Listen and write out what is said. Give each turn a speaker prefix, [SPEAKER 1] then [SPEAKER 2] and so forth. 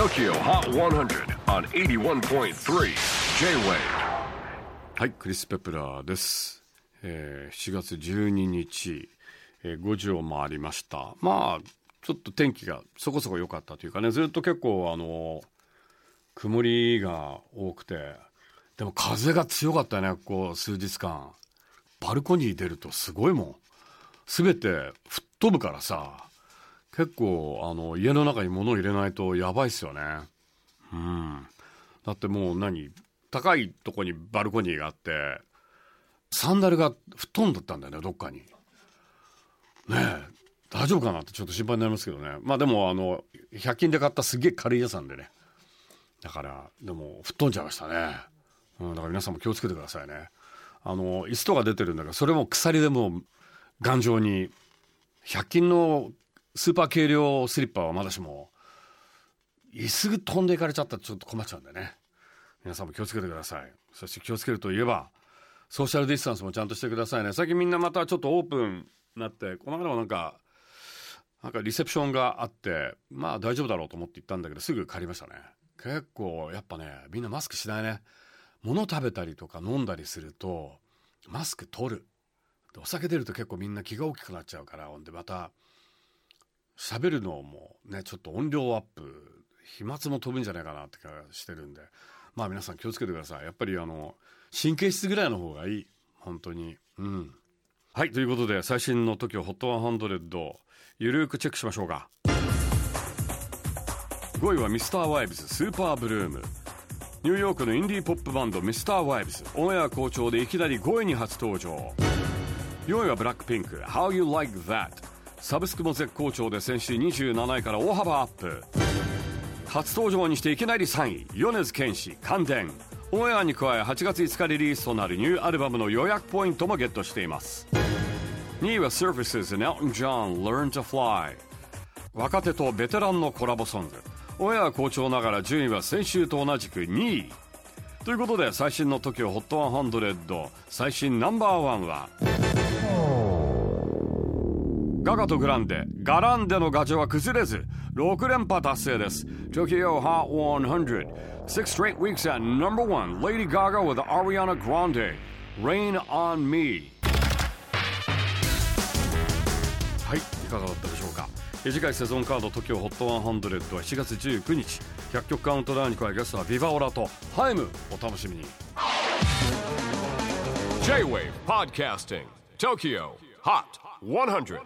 [SPEAKER 1] TOKYO HOT 100 on 81.3 J-WAVE
[SPEAKER 2] はい、クリス・ペプラーです。えー7月12日、えー5時を回りました。まあ、ちょっと天気がそこそこ良かったというかね、ずっと結構、あの、曇りが多くて、でも風が強かったね、こう、数日間。バルコニー出るとすごいもん。すべて吹っ飛ぶからさ、結構、あの、家の中に物を入れないとやばいっすよね。うん。だってもう何高いとこにバルコニーがあって、サンダルが吹っ飛んだったんだよね、どっかに。ねえ、大丈夫かなってちょっと心配になりますけどね。まあでも、あの、100均で買ったすげえ軽いやつなんでね。だから、でも、吹っ飛んじゃいましたね。うん、だから皆さんも気をつけてくださいね。あの、椅子とか出てるんだけど、それも鎖でも頑丈に、100均のスーパー軽量スリッパはまだしも、椅子飛んでいかれちゃったらちょっと困っちゃうんでね。皆さんも気をつけてください。そして気をつけるといえば、ソーシャルディスタンスもちゃんとしてくださいね。最近みんなまたちょっとオープンになって、この間もなんか、なんかリセプションがあって、まあ大丈夫だろうと思って行ったんだけど、すぐ帰りましたね。結構やっぱね、みんなマスクしないね。物食べたりとか飲んだりすると、マスク取る。お酒出ると結構みんな気が大きくなっちゃうから、ほんでまた、喋るのもね、ちょっと音量アップ、飛沫も飛ぶんじゃないかなって気がしてるんで、まあ皆さん気をつけてください。やっぱりあの、神経質ぐらいの方がいい。本当に。うん。はい、ということで、最新の TOKIOHOT100、ゆるーくチェックしましょうか。5位はミスターワイブズスーパーブルーム。ニューヨークのインディーポップバンドミスターワイブズオンエア好調でいきなり5位に初登場。4位はブラックピンク How You Like That? サブスクも絶好調で先週27位から大幅アップ。初登場にしていきなり3位米津玄師感電オンエアに加え8月5日リリースとなるニューアルバムの予約ポイントもゲットしています。2位は Surfaces and Elton John Learn to Fly 若手とベテランのコラボソング。オンエア好調ながら順位は先週と同じく2位。ということで最新の TOKIOHOT100 最新ナンバーワンはガガとグランデ、ガランデのガチョは崩れず、6連覇達成です。Tokyo Hot 100. Six straight weeks at number one. Lady Gaga with Ariana Grande. Rain on Me. はい、いかがだったでしょうか。次回セゾンカード TOKIO HOT100 は7月19日。100曲カウントダウンに加えゲストはビバオラとハイムお楽しみに。
[SPEAKER 1] J-WAVE PODCASTING TOKYO HOT 100